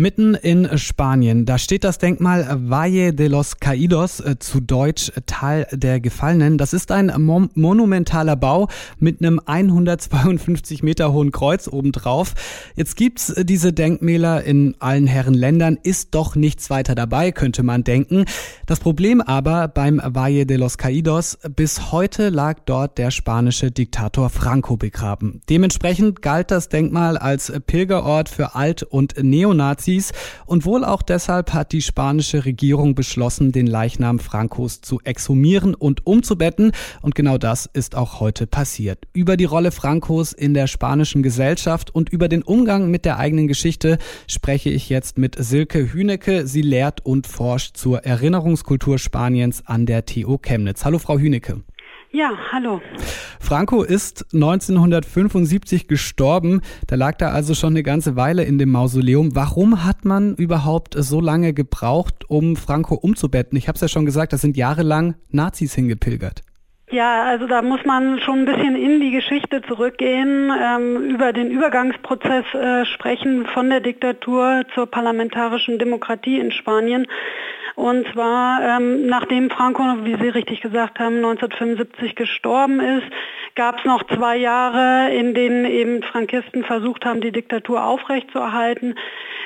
Mitten in Spanien, da steht das Denkmal Valle de los Caídos, äh, zu Deutsch Tal der Gefallenen. Das ist ein mon monumentaler Bau mit einem 152 Meter hohen Kreuz obendrauf. Jetzt gibt's diese Denkmäler in allen Herren Ländern, ist doch nichts weiter dabei, könnte man denken. Das Problem aber beim Valle de los Caídos, bis heute lag dort der spanische Diktator Franco begraben. Dementsprechend galt das Denkmal als Pilgerort für Alt- und Neonazis Nazis und wohl auch deshalb hat die spanische Regierung beschlossen, den Leichnam Francos zu exhumieren und umzubetten und genau das ist auch heute passiert. Über die Rolle Francos in der spanischen Gesellschaft und über den Umgang mit der eigenen Geschichte spreche ich jetzt mit Silke Hünecke. Sie lehrt und forscht zur Erinnerungskultur Spaniens an der TU Chemnitz. Hallo Frau Hünecke. Ja, hallo. Franco ist 1975 gestorben. Da lag er also schon eine ganze Weile in dem Mausoleum. Warum hat man überhaupt so lange gebraucht, um Franco umzubetten? Ich habe es ja schon gesagt, da sind jahrelang Nazis hingepilgert. Ja, also da muss man schon ein bisschen in die Geschichte zurückgehen, ähm, über den Übergangsprozess äh, sprechen von der Diktatur zur parlamentarischen Demokratie in Spanien. Und zwar, ähm, nachdem Franco, wie Sie richtig gesagt haben, 1975 gestorben ist, gab es noch zwei Jahre, in denen eben Frankisten versucht haben, die Diktatur aufrechtzuerhalten.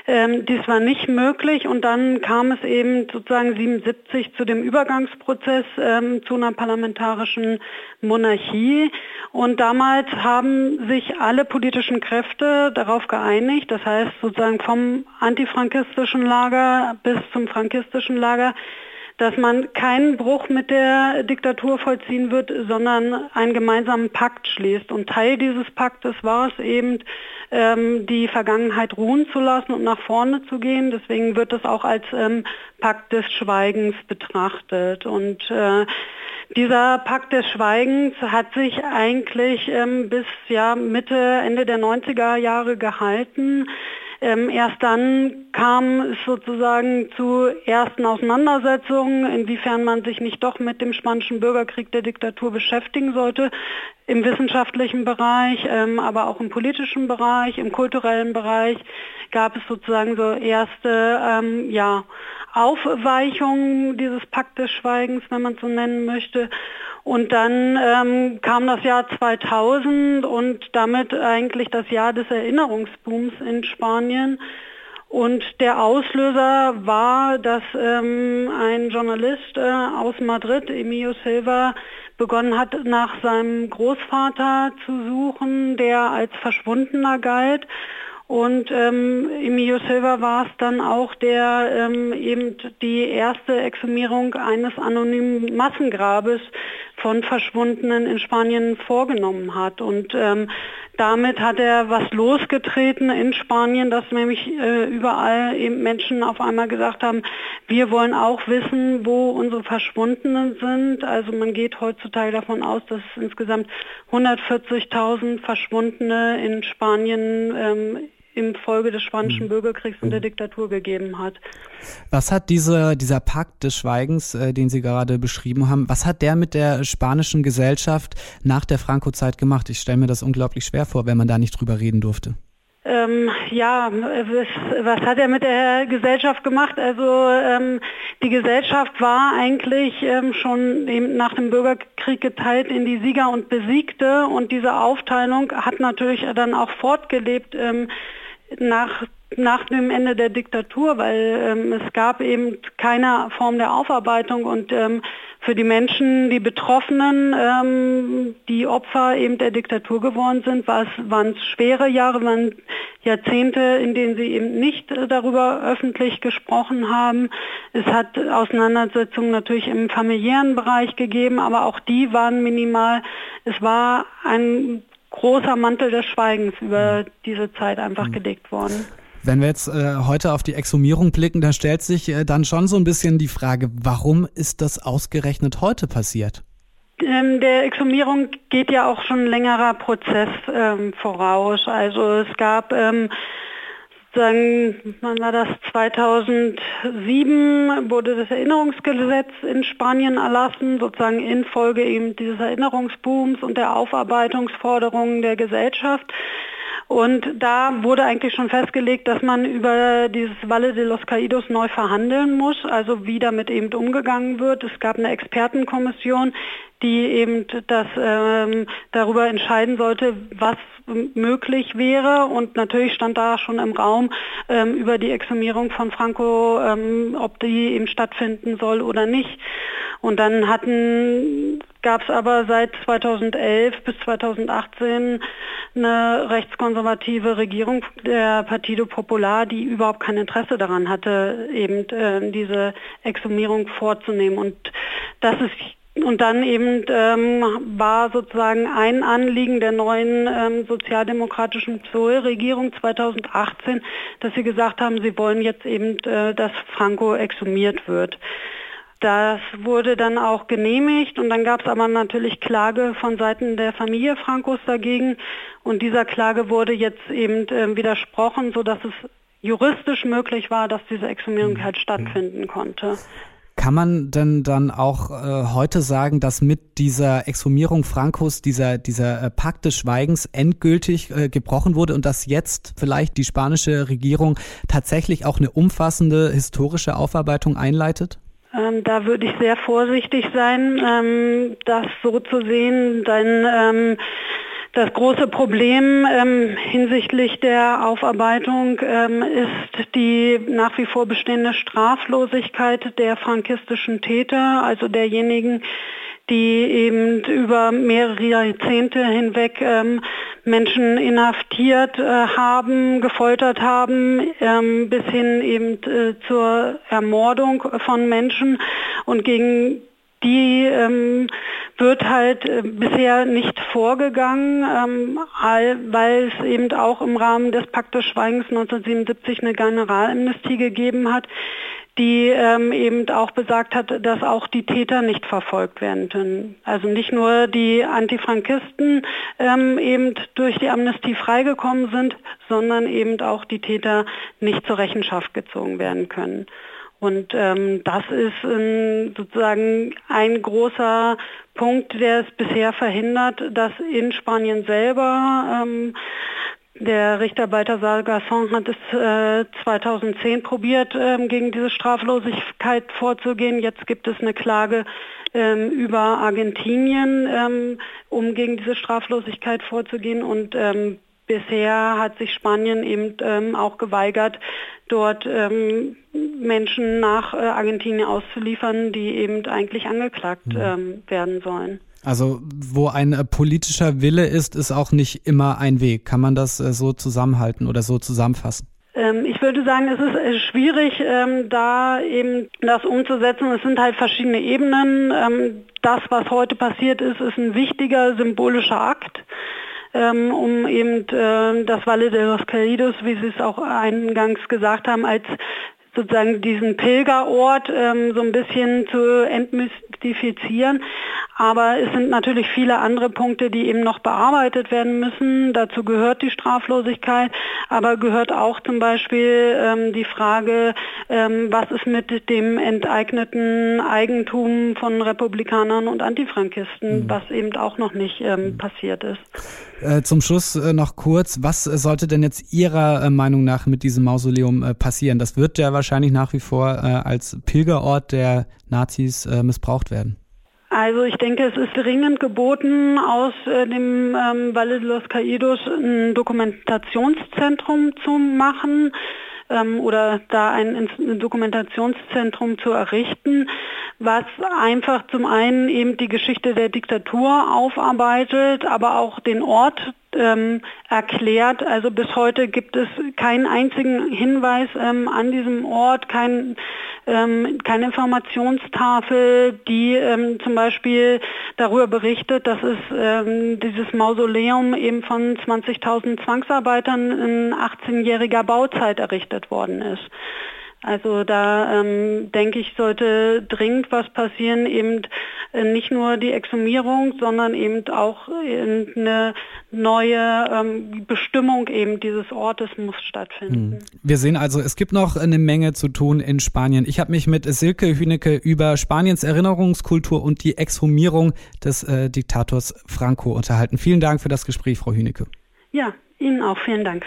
Ähm, dies war nicht möglich und dann kam es eben sozusagen 77 zu dem Übergangsprozess ähm, zu einer parlamentarischen Monarchie. Und damals haben sich alle politischen Kräfte darauf geeinigt, das heißt sozusagen vom antifrankistischen Lager bis zum frankistischen Lager, dass man keinen Bruch mit der Diktatur vollziehen wird, sondern einen gemeinsamen Pakt schließt. Und Teil dieses Paktes war es eben, ähm, die Vergangenheit ruhen zu lassen und nach vorne zu gehen. Deswegen wird es auch als ähm, Pakt des Schweigens betrachtet. Und äh, dieser Pakt des Schweigens hat sich eigentlich ähm, bis ja, Mitte, Ende der 90er Jahre gehalten. Ähm, erst dann kam es sozusagen zu ersten Auseinandersetzungen, inwiefern man sich nicht doch mit dem spanischen Bürgerkrieg der Diktatur beschäftigen sollte, im wissenschaftlichen Bereich, ähm, aber auch im politischen Bereich, im kulturellen Bereich gab es sozusagen so erste ähm, ja, Aufweichungen dieses Pakt des Schweigens, wenn man so nennen möchte. Und dann ähm, kam das Jahr 2000 und damit eigentlich das Jahr des Erinnerungsbooms in Spanien. Und der Auslöser war, dass ähm, ein Journalist äh, aus Madrid, Emilio Silva, begonnen hat, nach seinem Großvater zu suchen, der als Verschwundener galt. Und ähm, Emilio Silva war es dann auch, der ähm, eben die erste Exhumierung eines anonymen Massengrabes von Verschwundenen in Spanien vorgenommen hat. Und ähm, damit hat er was losgetreten in Spanien, dass nämlich äh, überall eben Menschen auf einmal gesagt haben, wir wollen auch wissen, wo unsere Verschwundenen sind. Also man geht heutzutage davon aus, dass es insgesamt 140.000 Verschwundene in Spanien ähm, im Folge des spanischen mhm. Bürgerkriegs und der mhm. Diktatur gegeben hat. Was hat diese, dieser Pakt des Schweigens, äh, den Sie gerade beschrieben haben, was hat der mit der spanischen Gesellschaft nach der Franco-Zeit gemacht? Ich stelle mir das unglaublich schwer vor, wenn man da nicht drüber reden durfte. Ähm, ja, was, hat er mit der Gesellschaft gemacht? Also ähm, die Gesellschaft war eigentlich ähm, schon eben nach dem Bürgerkrieg geteilt in die Sieger und Besiegte und diese Aufteilung hat natürlich dann auch fortgelebt ähm, nach, nach dem Ende der Diktatur, weil ähm, es gab eben keine Form der Aufarbeitung und ähm, für die Menschen, die Betroffenen, ähm, die Opfer eben der Diktatur geworden sind, waren es schwere Jahre, waren Jahrzehnte, in denen sie eben nicht darüber öffentlich gesprochen haben. Es hat Auseinandersetzungen natürlich im familiären Bereich gegeben, aber auch die waren minimal. Es war ein großer Mantel des Schweigens über diese Zeit einfach mhm. gelegt worden. Wenn wir jetzt äh, heute auf die Exhumierung blicken, da stellt sich äh, dann schon so ein bisschen die Frage, warum ist das ausgerechnet heute passiert? Ähm, der Exhumierung geht ja auch schon ein längerer Prozess ähm, voraus. Also es gab ähm, sagen, wann war das 2007 wurde das Erinnerungsgesetz in Spanien erlassen, sozusagen infolge eben dieses Erinnerungsbooms und der Aufarbeitungsforderungen der Gesellschaft. Und da wurde eigentlich schon festgelegt, dass man über dieses Valle de los Caídos neu verhandeln muss, also wie damit eben umgegangen wird. Es gab eine Expertenkommission, die eben das ähm, darüber entscheiden sollte, was möglich wäre. Und natürlich stand da schon im Raum ähm, über die Exhumierung von Franco, ähm, ob die eben stattfinden soll oder nicht. Und dann hatten gab es aber seit 2011 bis 2018 eine rechtskonservative Regierung der Partido Popular, die überhaupt kein Interesse daran hatte, eben äh, diese Exhumierung vorzunehmen. Und das ist und dann eben ähm, war sozusagen ein Anliegen der neuen ähm, sozialdemokratischen PSOE-Regierung 2018, dass sie gesagt haben, sie wollen jetzt eben, äh, dass Franco exhumiert wird. Das wurde dann auch genehmigt und dann gab es aber natürlich Klage von Seiten der Familie Francos dagegen und dieser Klage wurde jetzt eben äh, widersprochen, sodass es juristisch möglich war, dass diese Exhumierung halt stattfinden konnte. Kann man denn dann auch äh, heute sagen, dass mit dieser Exhumierung Frankos dieser, dieser äh, Pakt des Schweigens endgültig äh, gebrochen wurde und dass jetzt vielleicht die spanische Regierung tatsächlich auch eine umfassende historische Aufarbeitung einleitet? Ähm, da würde ich sehr vorsichtig sein, ähm, das so zu sehen, denn ähm, das große Problem ähm, hinsichtlich der Aufarbeitung ähm, ist die nach wie vor bestehende Straflosigkeit der frankistischen Täter, also derjenigen, die eben über mehrere Jahrzehnte hinweg ähm, Menschen inhaftiert äh, haben, gefoltert haben, ähm, bis hin eben äh, zur Ermordung von Menschen. Und gegen die ähm, wird halt äh, bisher nicht vorgegangen, ähm, weil es eben auch im Rahmen des Paktes Schweigens 1977 eine Generalamnestie gegeben hat, die ähm, eben auch besagt hat, dass auch die Täter nicht verfolgt werden können. Also nicht nur die Antifrankisten ähm, eben durch die Amnestie freigekommen sind, sondern eben auch die Täter nicht zur Rechenschaft gezogen werden können. Und ähm, das ist ähm, sozusagen ein großer Punkt, der es bisher verhindert, dass in Spanien selber ähm, der Richter Balthasar Gasson hat es äh, 2010 probiert, ähm, gegen diese Straflosigkeit vorzugehen. Jetzt gibt es eine Klage ähm, über Argentinien, ähm, um gegen diese Straflosigkeit vorzugehen. Und ähm, bisher hat sich Spanien eben ähm, auch geweigert, dort ähm, Menschen nach äh, Argentinien auszuliefern, die eben eigentlich angeklagt mhm. werden sollen. Also wo ein äh, politischer Wille ist, ist auch nicht immer ein Weg. Kann man das äh, so zusammenhalten oder so zusammenfassen? Ähm, ich würde sagen, es ist äh, schwierig, ähm, da eben das umzusetzen. Es sind halt verschiedene Ebenen. Ähm, das, was heute passiert ist, ist ein wichtiger symbolischer Akt um eben das Valle de los Caídos, wie Sie es auch eingangs gesagt haben, als sozusagen diesen Pilgerort so ein bisschen zu entmystifizieren. Aber es sind natürlich viele andere Punkte, die eben noch bearbeitet werden müssen. Dazu gehört die Straflosigkeit, aber gehört auch zum Beispiel ähm, die Frage, ähm, was ist mit dem enteigneten Eigentum von Republikanern und Antifrankisten, mhm. was eben auch noch nicht ähm, mhm. passiert ist. Äh, zum Schluss äh, noch kurz, was sollte denn jetzt Ihrer äh, Meinung nach mit diesem Mausoleum äh, passieren? Das wird ja wahrscheinlich nach wie vor äh, als Pilgerort der Nazis missbraucht werden. Also ich denke, es ist dringend geboten, aus äh, dem ähm, Valle de los Caídos ein Dokumentationszentrum zu machen ähm, oder da ein, ein Dokumentationszentrum zu errichten, was einfach zum einen eben die Geschichte der Diktatur aufarbeitet, aber auch den Ort ähm, erklärt. Also bis heute gibt es keinen einzigen Hinweis ähm, an diesem Ort, kein, ähm, keine Informationstafel, die ähm, zum Beispiel darüber berichtet, dass es ähm, dieses Mausoleum eben von 20.000 Zwangsarbeitern in 18-jähriger Bauzeit errichtet worden ist. Also da ähm, denke ich, sollte dringend was passieren, eben äh, nicht nur die Exhumierung, sondern eben auch äh, eine neue ähm, Bestimmung eben dieses Ortes muss stattfinden. Hm. Wir sehen also, es gibt noch eine Menge zu tun in Spanien. Ich habe mich mit Silke Hünecke über Spaniens Erinnerungskultur und die Exhumierung des äh, Diktators Franco unterhalten. Vielen Dank für das Gespräch, Frau Hünecke. Ja, Ihnen auch. Vielen Dank.